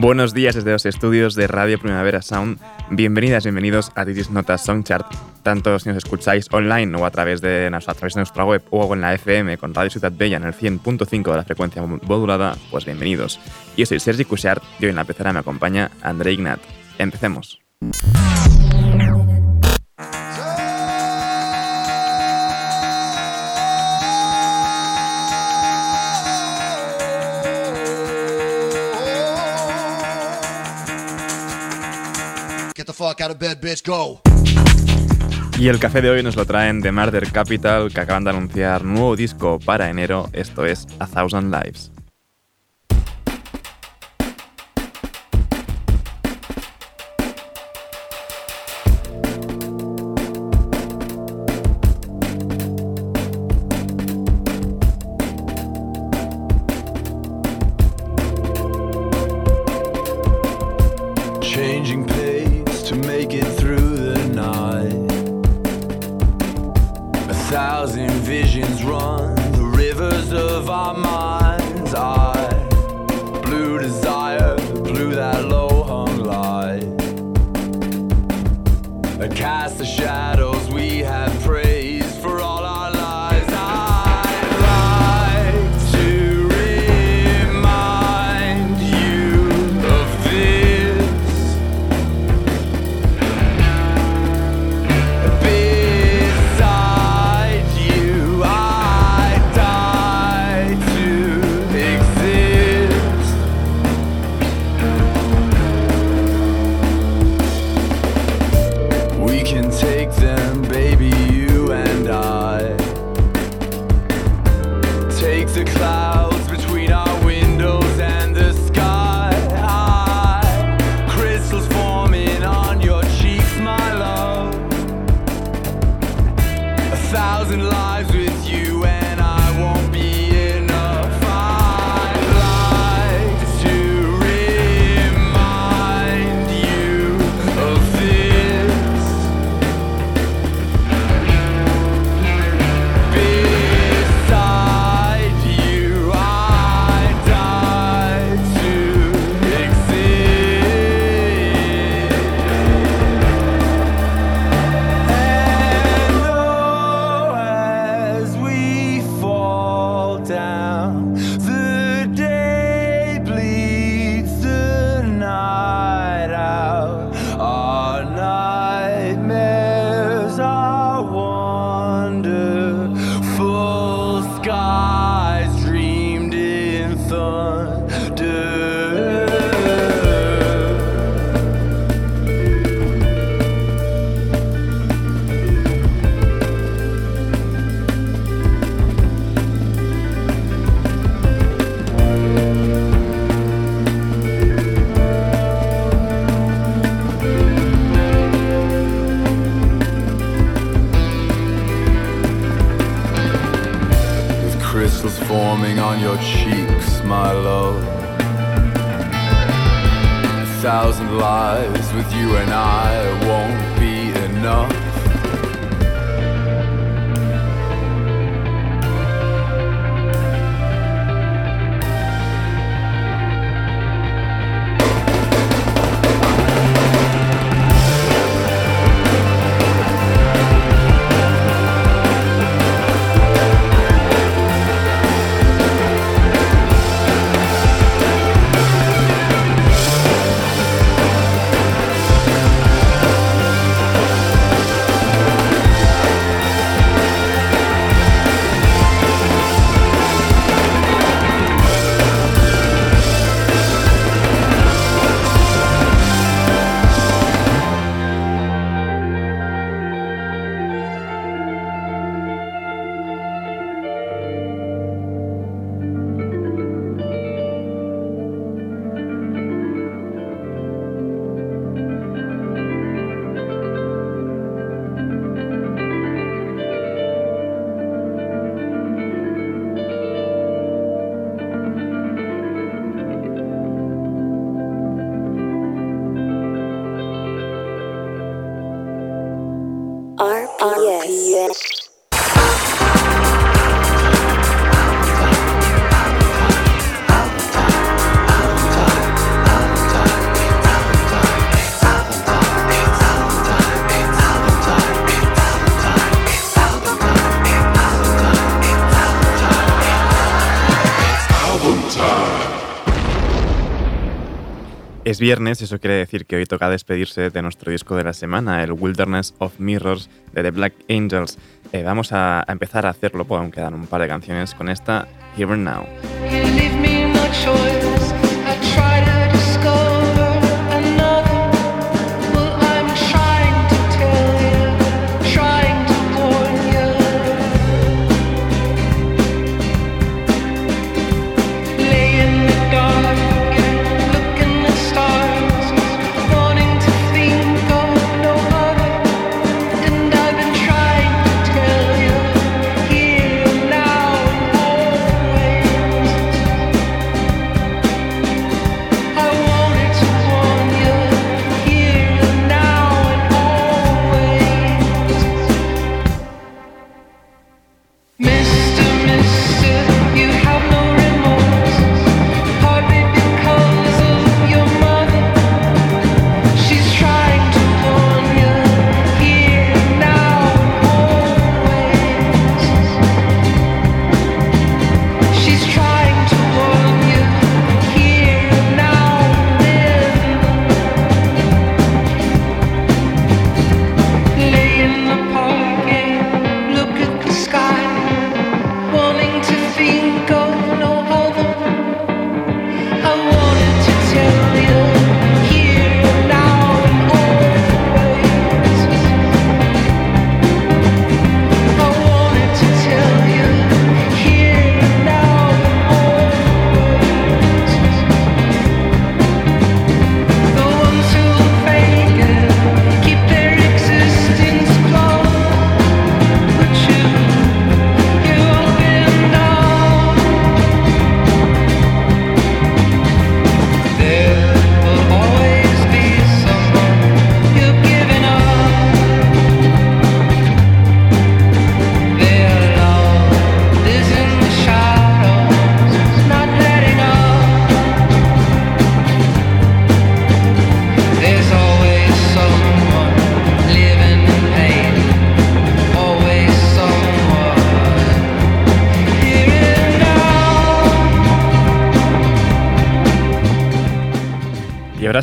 Buenos días desde los estudios de Radio Primavera Sound. Bienvenidas, bienvenidos a This Notas Songchart. Tanto si nos escucháis online o a través, de, nuestra web o en la FM con Radio Ciudad Bella en el 100.5 de la frecuencia modulada, pues bienvenidos. Yo soy Sergi Cushart y hoy en la pecera me acompaña André Ignat. Empecemos. fuck out of bed, bitch, go. Y el café de hoy nos lo traen de Murder Capital, que acaban de anunciar nuevo disco para enero, esto es A Thousand Lives. Changing to make it through the night. A thousand visions run the rivers of our mind. Yes. Es viernes, eso quiere decir que hoy toca despedirse de nuestro disco de la semana, el Wilderness of Mirrors de The Black Angels. Eh, vamos a, empezar a hacerlo, pues aún quedan un par de canciones con esta Here and Now.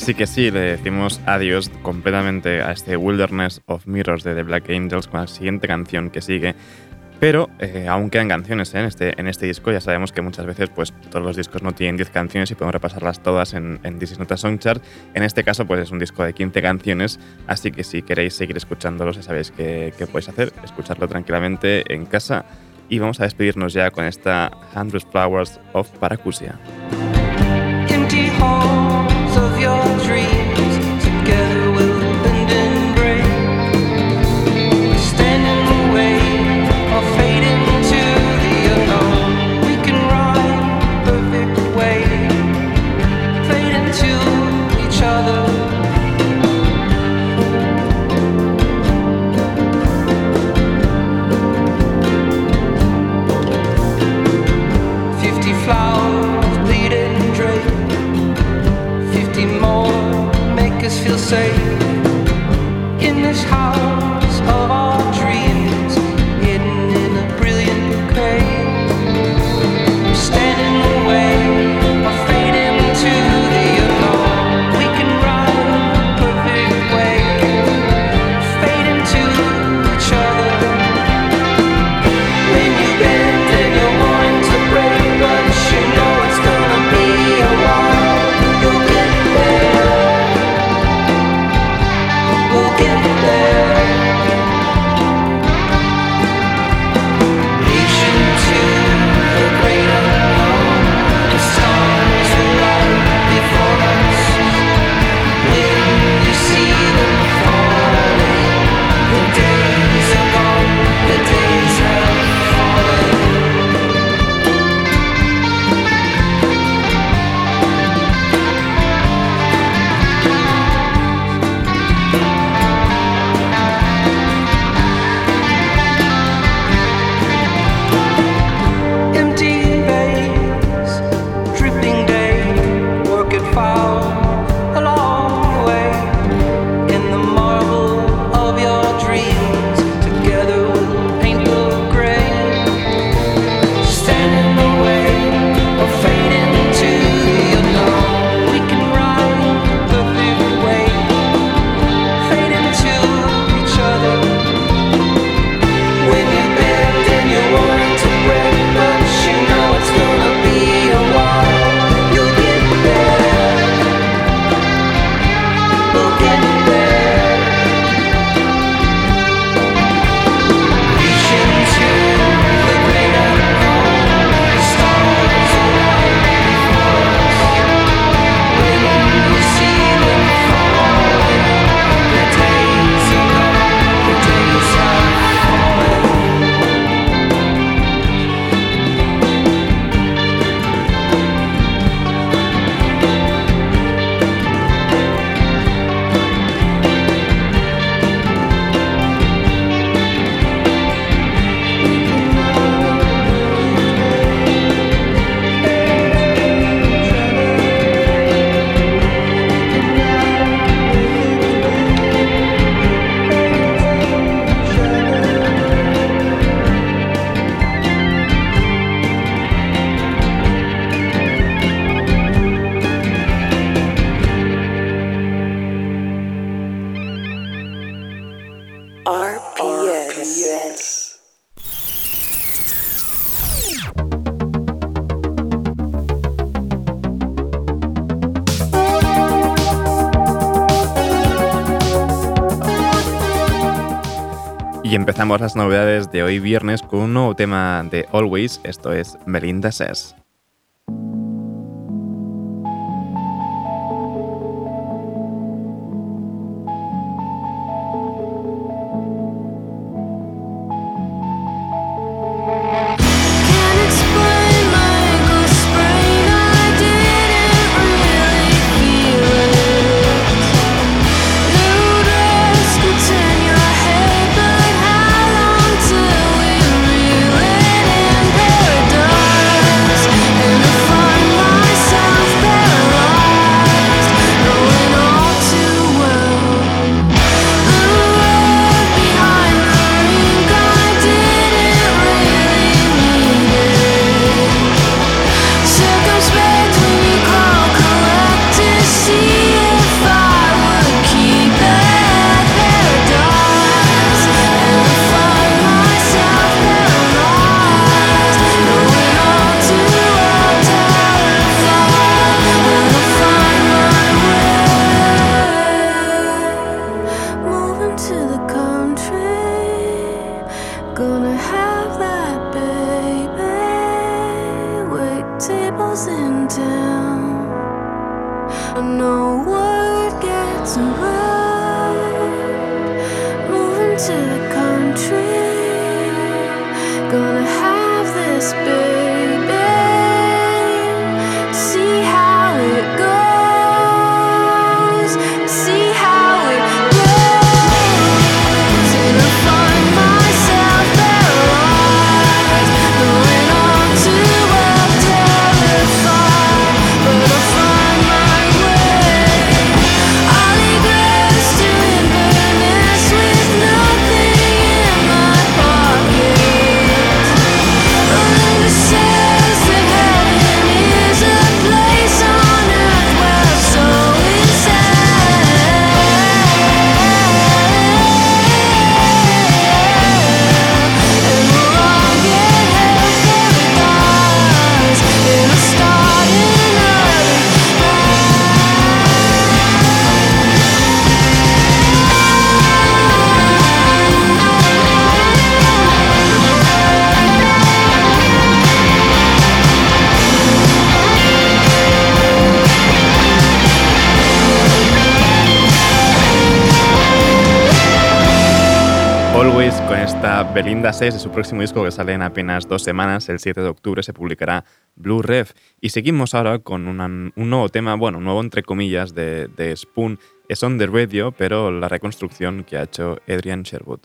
Sí que sí, le decimos adiós completamente a este Wilderness of Mirrors de The Black Angels con la siguiente canción que sigue. Pero eh, aún quedan canciones ¿eh? en, este, en este disco. Ya sabemos que muchas veces pues, todos los discos no tienen 10 canciones y podemos repasarlas todas en, en This Nota Song Chart. En este caso pues, es un disco de 15 canciones, así que si queréis seguir escuchándolo, ya sabéis qué, podéis hacer. Escucharlo tranquilamente en casa. Y vamos a despedirnos ya con esta Hundred Flowers of Paracusia. Your dreams las novedades de hoy viernes con un nuevo tema de Always, esto es Melinda Says. Belinda 6 de su próximo disco que sale en apenas dos semanas, el 7 de octubre se publicará Blue Rev. Y seguimos ahora con un nuevo tema, bueno, nuevo entre comillas, de Spoon. Es on the radio, pero la reconstrucción que ha hecho Adrian Sherwood.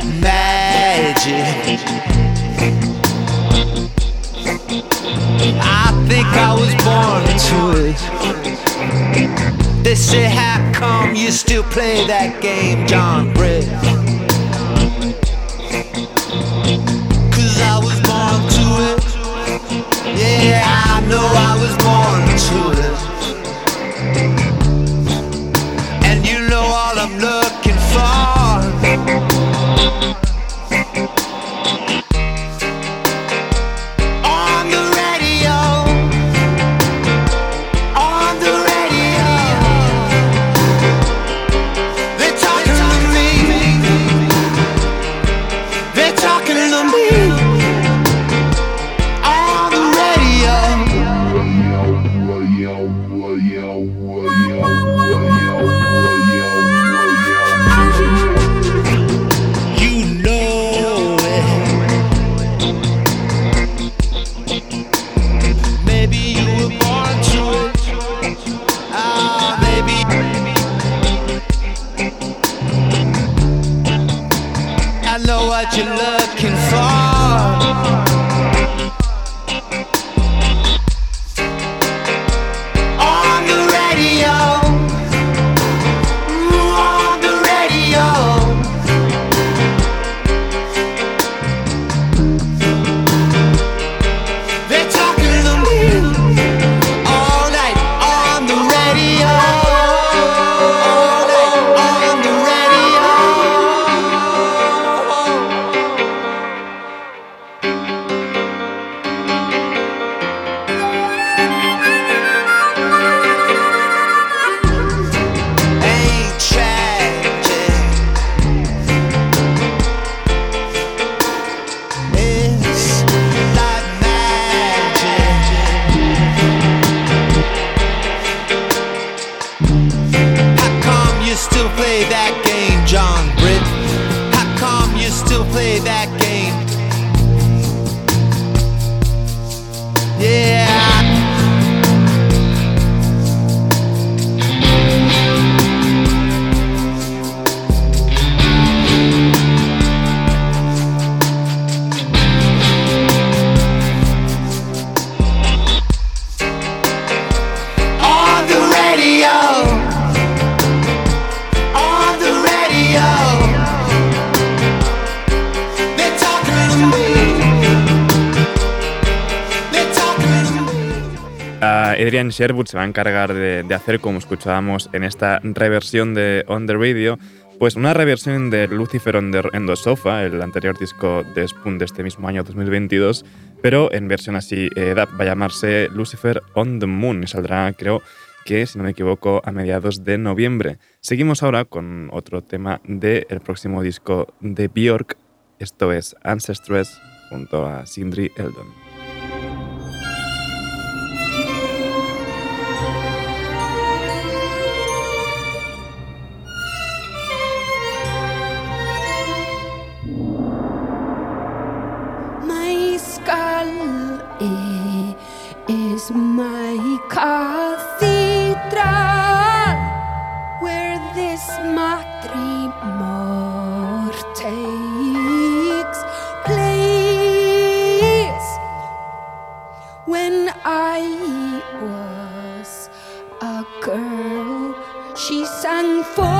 Black magic. I think I was born to it. They say, How come you still play that game, John Brett? Cause I was born to it. Yeah, I know I was for. that Sherwood se va a encargar de, de hacer, como escuchábamos en esta reversión de On the Radio, pues una reversión de Lucifer on the, Sofa, el anterior disco de Spoon de este mismo año 2022, pero en versión así eh, va a llamarse Lucifer on the Moon y saldrá, creo que, si no me equivoco, a mediados de noviembre. Seguimos ahora con otro tema del próximo disco de Björk, esto es Ancestress junto a Sindri Eldon. Cathedral where this matrimony takes place. When I was a girl, she sang for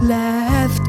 left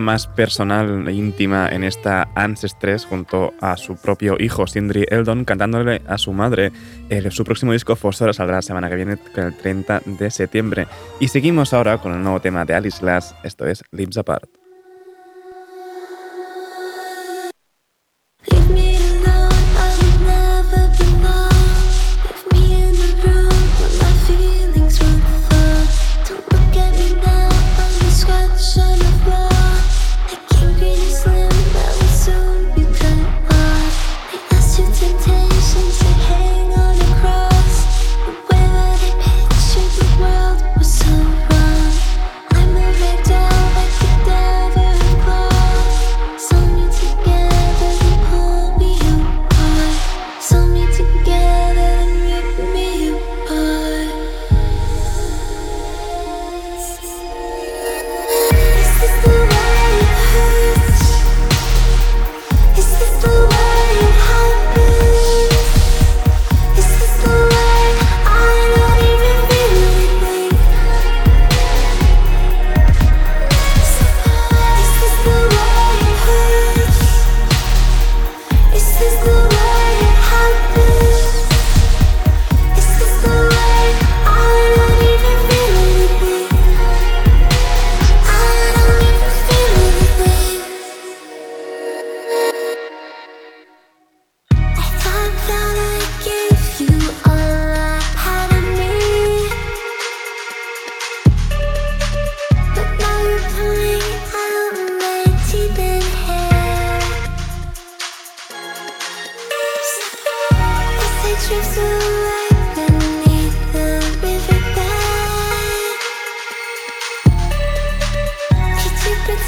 más personal e íntima en esta Anses 3 junto a su propio hijo Sindri Eldon cantándole a su madre. Su próximo disco Fosora saldrá la semana que viene, el 30 de septiembre. Y seguimos ahora con el nuevo tema de Alice Glass, esto es Lips Apart.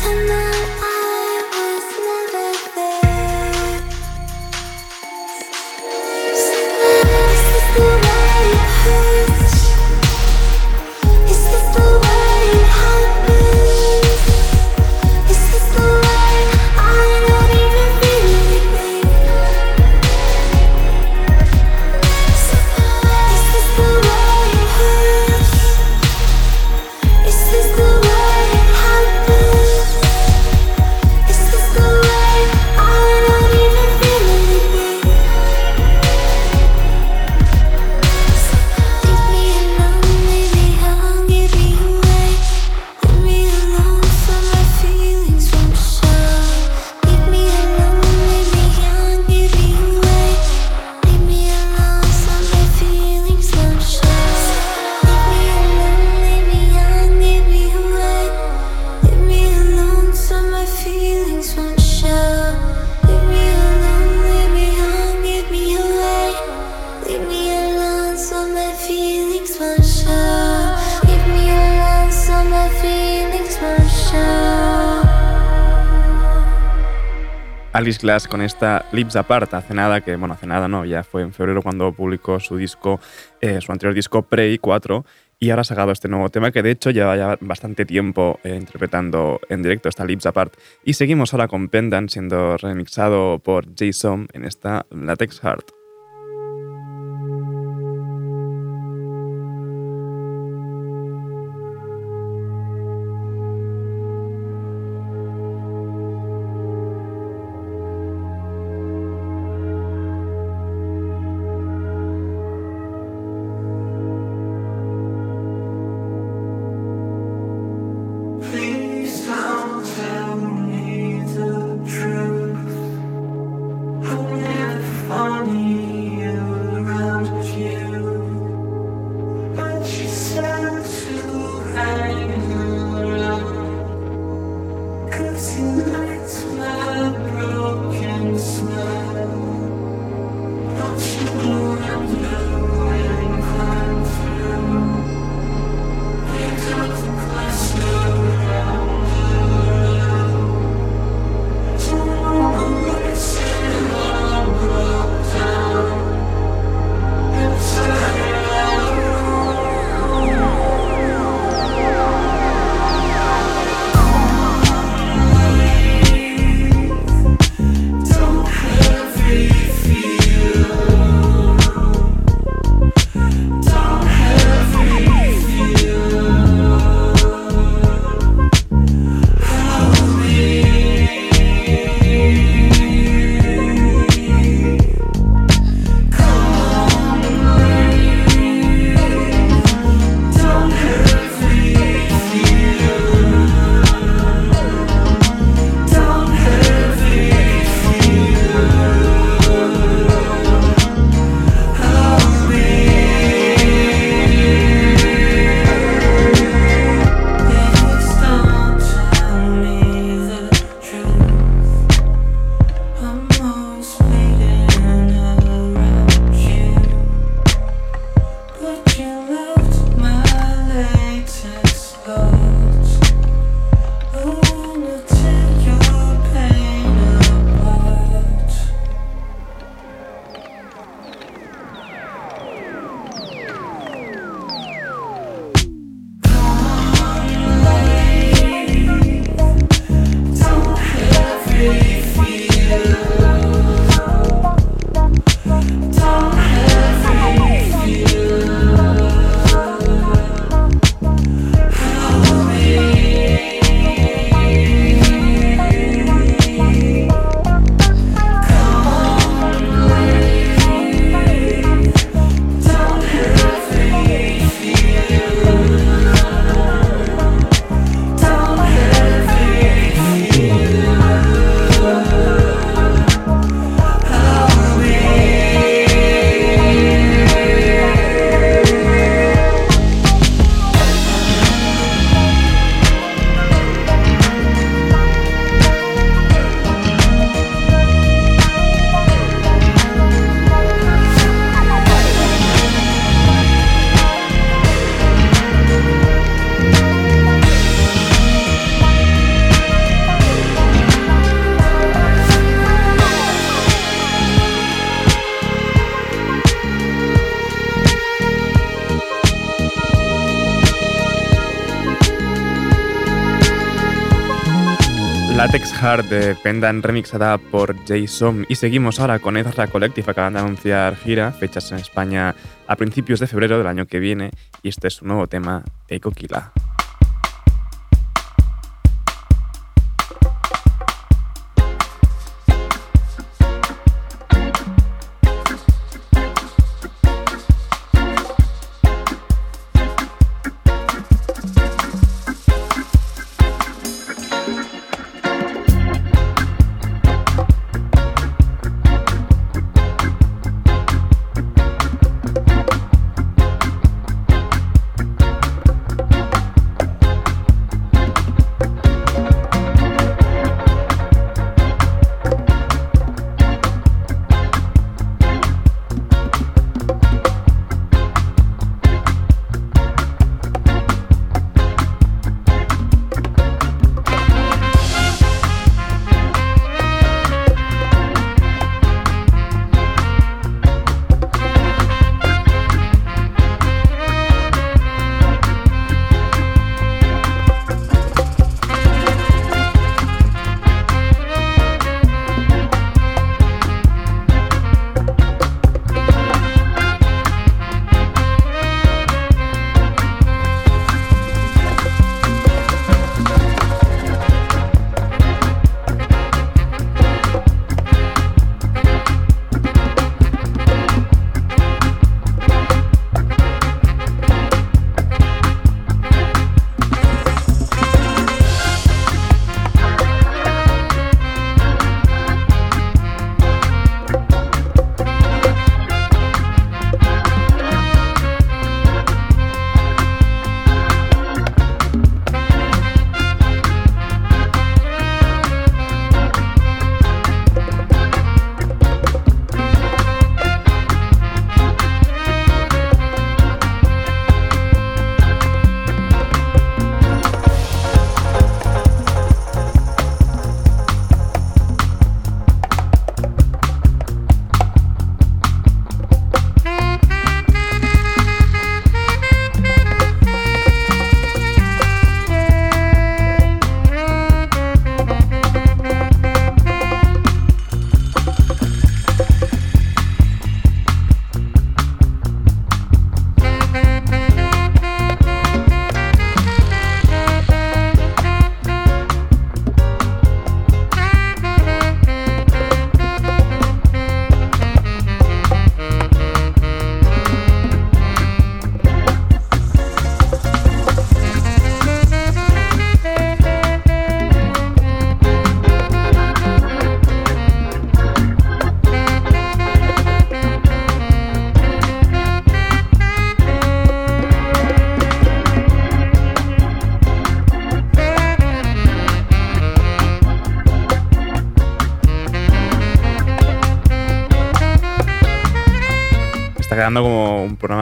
tonight con esta Lips Apart, hace nada que, bueno, hace nada no, ya fue en febrero cuando publicó su disco, eh, su anterior disco Prey 4, y ahora ha sacado este nuevo tema que de hecho lleva ya bastante tiempo eh, interpretando en directo esta Lips Apart. Y seguimos ahora con Pendant siendo remixado por Jason en esta Latex Heart. Heart de Pendan remixada por Jason y seguimos ahora con Ezra Collective acaban de anunciar gira, fechas en España a principios de febrero del año que viene y este es su nuevo tema, Eco Kila.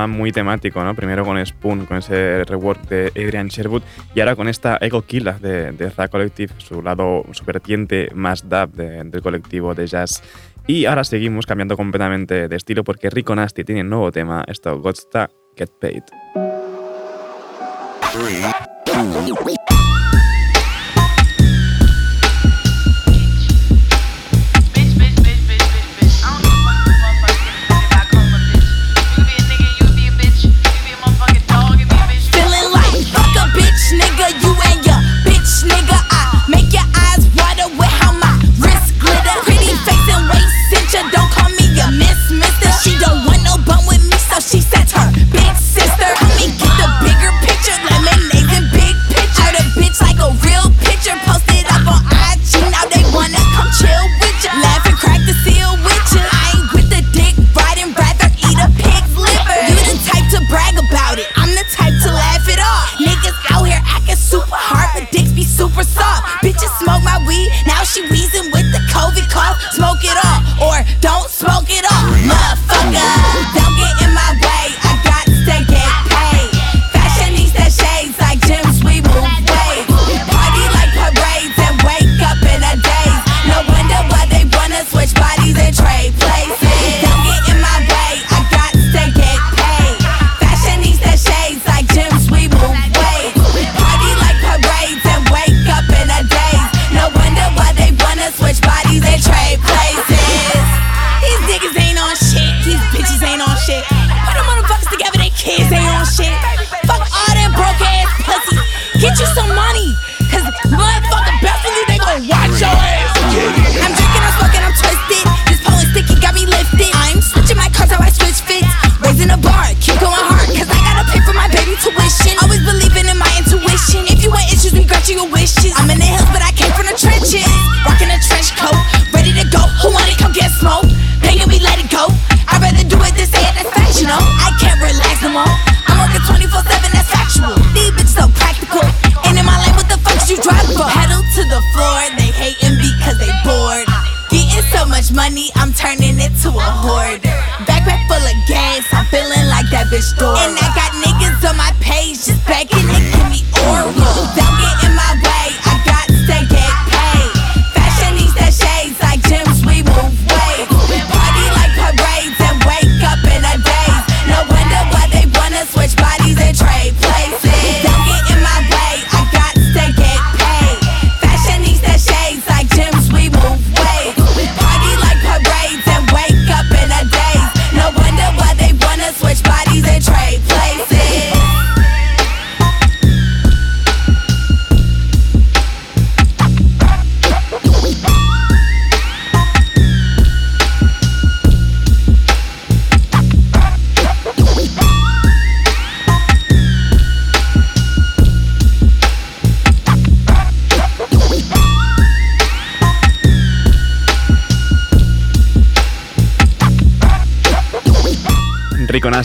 muy temático, ¿no? Primero con Spoon, con ese rework de Adrian Sherwood, y ahora con esta Echo Killa de, de The Collective, su lado, su vertiente más dub del colectivo de jazz. Y ahora seguimos cambiando completamente de estilo porque Rico Nasty tiene un nuevo tema, esto Gotsta Get Paid.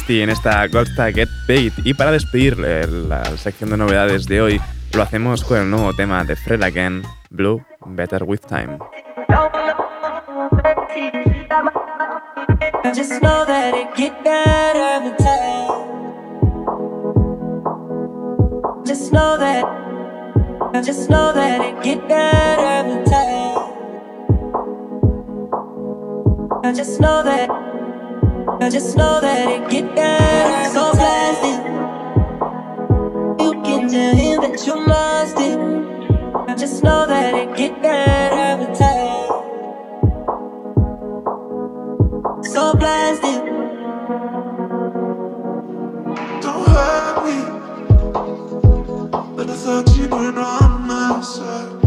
Dynasty en esta Goldsta Get Paid. Y para despedir eh, la sección de novedades de hoy, lo hacemos con el nuevo tema de Fred Again, Blue Better With Time. Just Just know that. I just know that it get better so fast. It. You can tell him that you lost it. Just know that it get better every time. So blasted. Don't hurt me, but I thought you were on my side.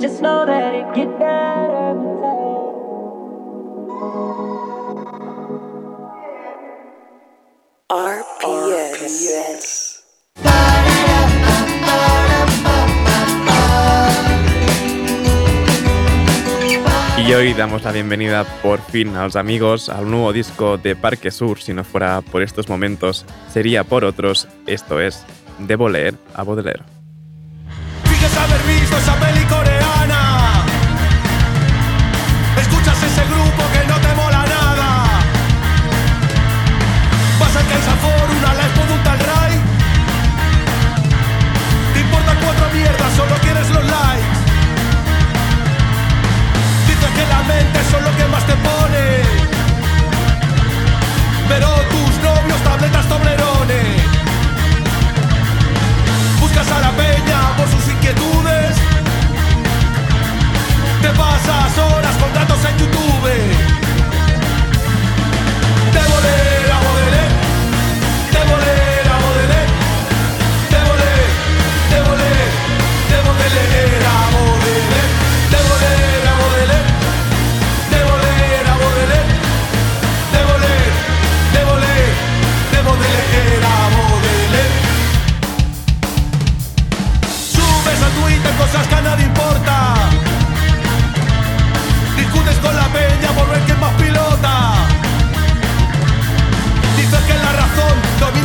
Just know that it get better time. RPS. Y hoy damos la bienvenida por fin a los amigos al nuevo disco de Parque Sur. Si no fuera por estos momentos, sería por otros. Esto es Debo leer a Baudelaire.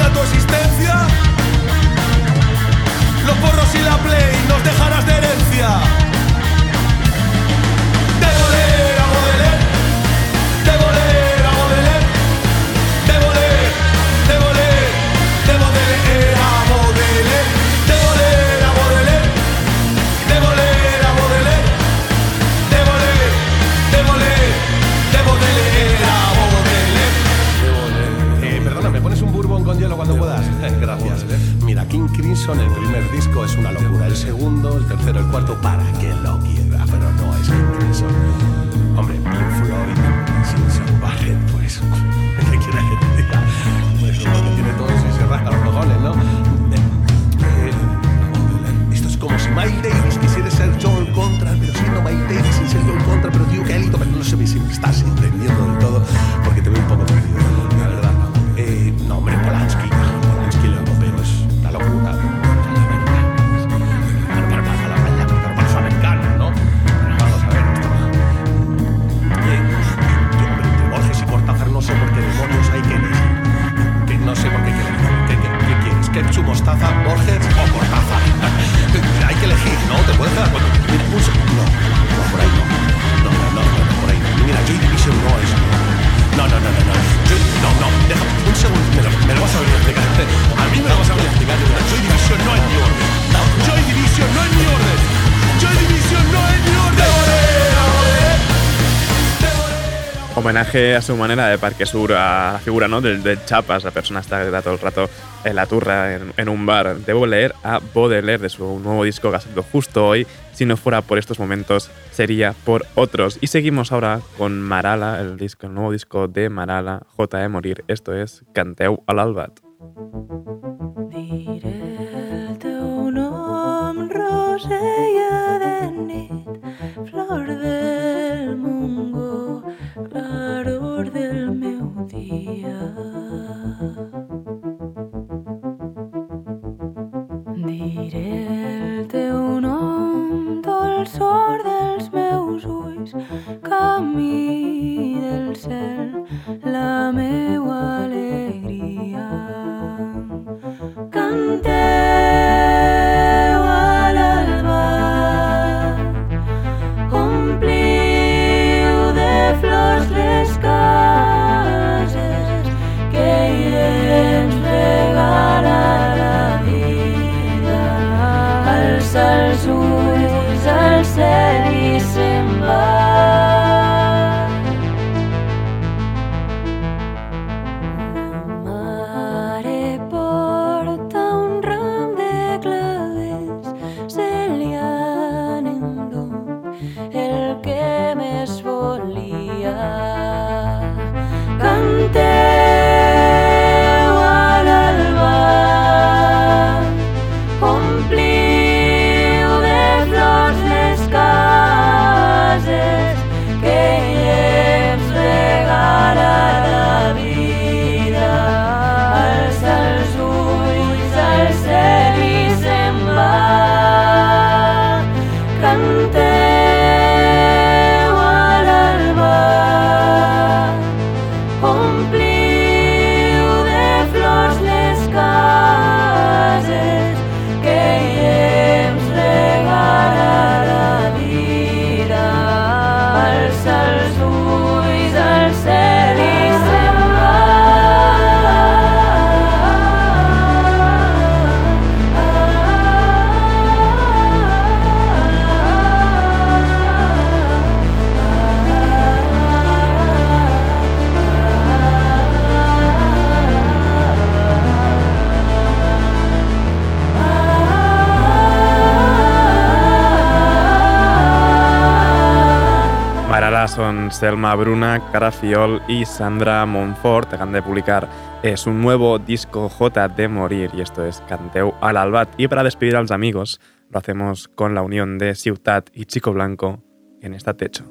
a tu existencia. a su manera de Parque Sur, a figura ¿no? del, del Chapas, la persona está todo el rato en la turra, en, un bar. Debo leer a Baudelaire de su nuevo disco que ha salido justo hoy. Si no fuera por estos momentos, sería por otros. Y seguimos ahora con Marala, el, disco, el nuevo disco de Marala, J.E. Morir. Esto es Canteu al Albat. son Selma Bruna, Cara Fiol y Sandra Monfort. Dejan de publicar eh, es un nuevo disco J de Morir y esto es Canteu al Albat. Y para despedir a los amigos, lo hacemos con la unión de Ciutat y Chico Blanco en esta techo.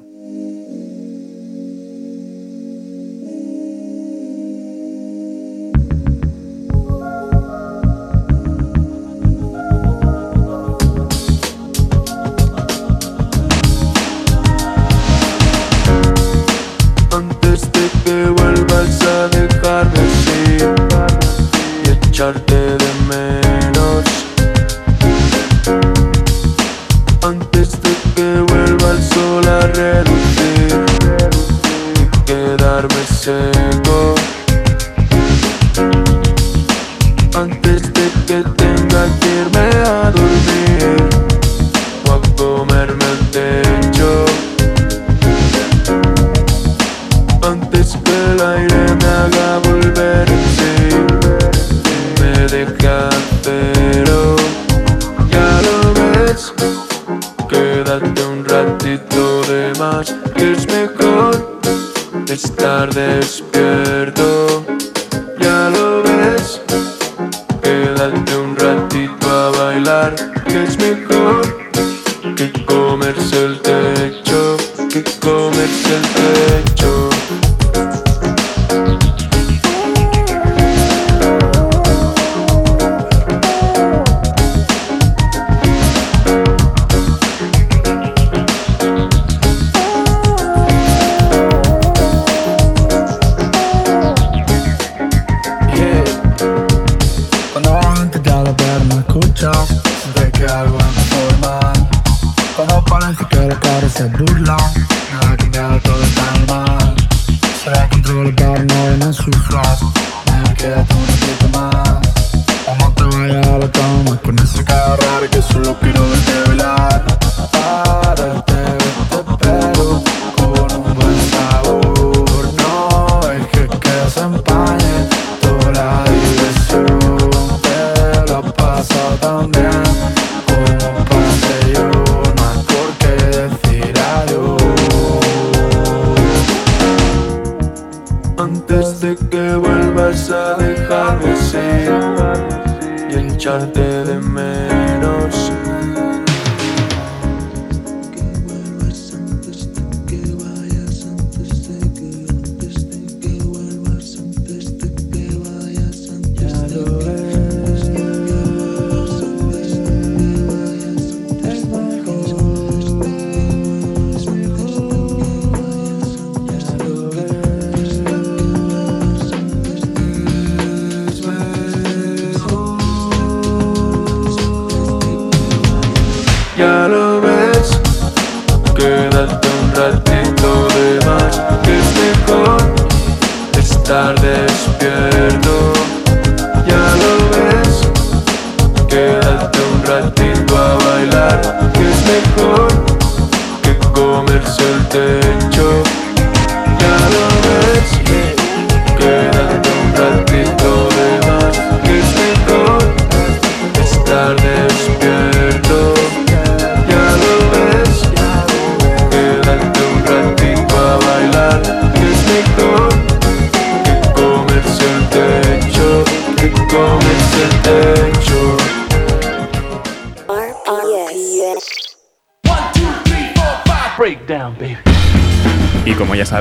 estar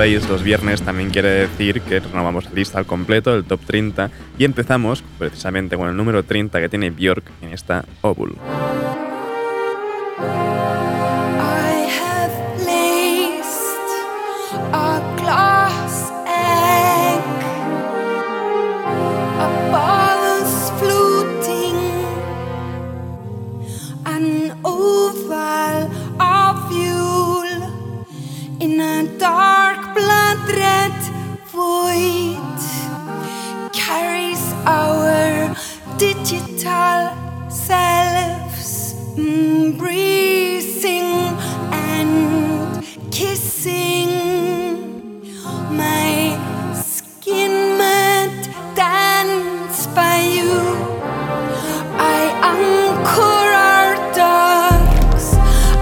los viernes también quiere decir que renovamos la lista al completo, el top 30, y empezamos precisamente con el número 30 que tiene Björk en esta Obul. digital selves mm, embracing and kissing. My skin might dance by you. I anchor our dogs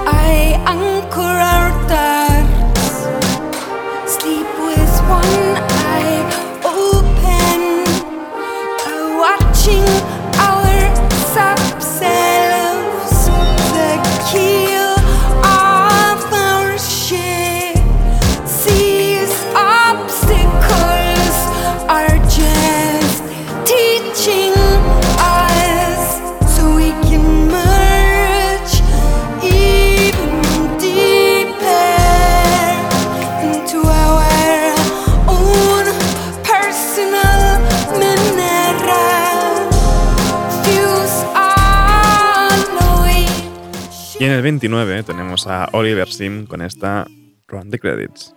I anchor our dogs sleep with one eye open. Watching 29 tenemos a Oliver Sim con esta Run the Credits.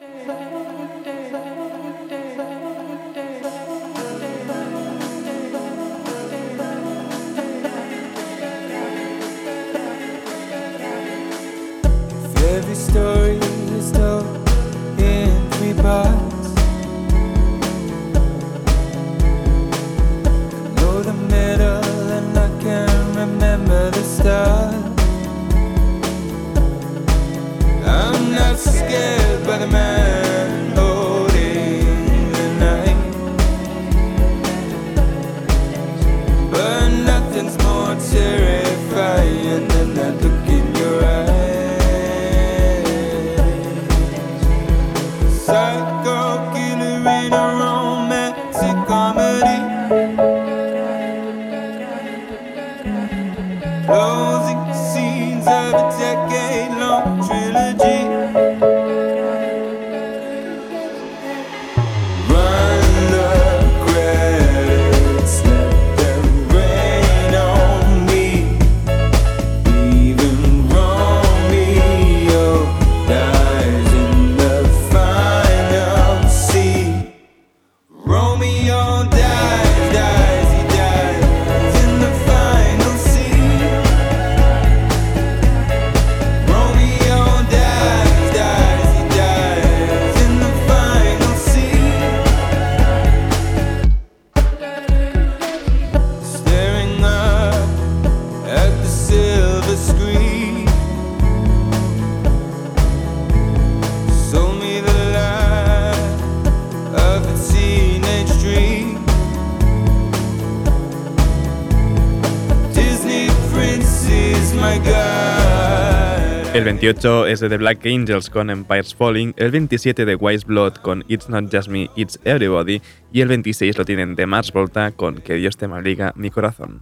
28 es de The Black Angels con Empires Falling, el 27 de Wise Blood con It's Not Just Me, It's Everybody y el 26 lo tienen de Mars Volta con Que Dios te maldiga mi corazón.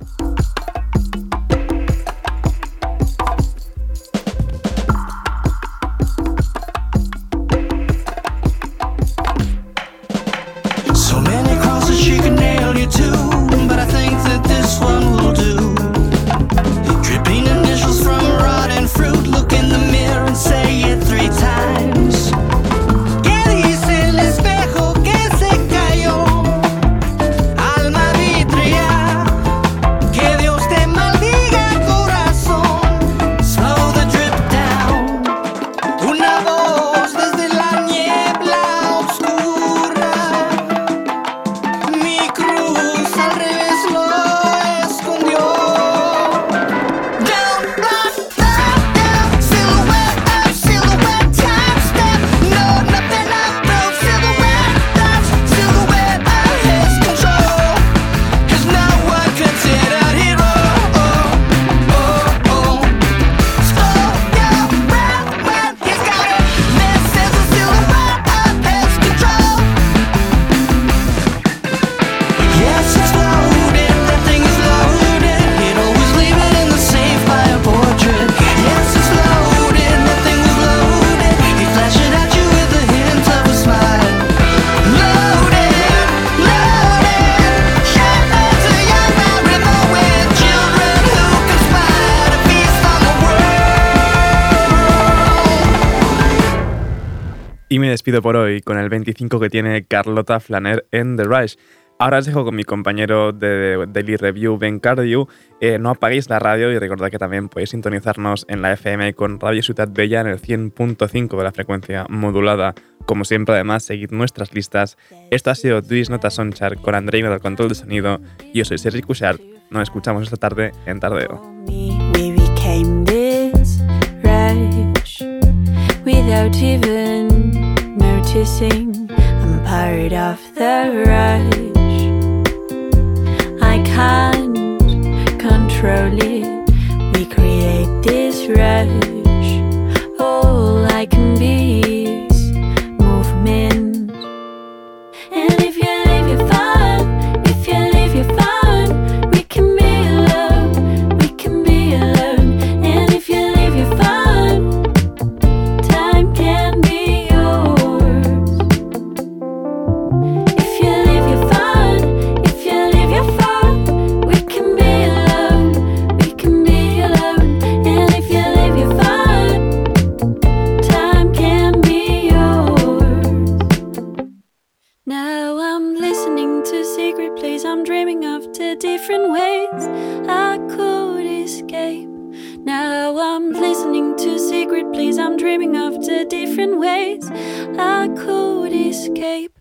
despido por hoy con el 25 que tiene Carlota Flaner en The Rush. Ahora os dejo con mi compañero de Daily Review, Ben Cardew. Eh, no apaguéis la radio y recordad que también podéis sintonizarnos en la FM con Radio Ciudad Bella en el 100.5 de la frecuencia modulada. Como siempre, además, seguid nuestras listas. Esto ha sido Twist Nota Sonchar con Andrei del control de sonido. Yo soy Sergi Cushart. Nos escuchamos esta tarde en Tardeo. without even to. I'm part of the rush. I can't control it. We create this rush. All I can be. I'm listening to secret plays, I'm dreaming of the different ways I could escape. Now I'm listening to secret plays, I'm dreaming of the different ways I could escape.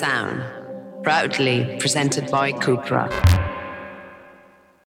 Sound, proudly presented by Cupra.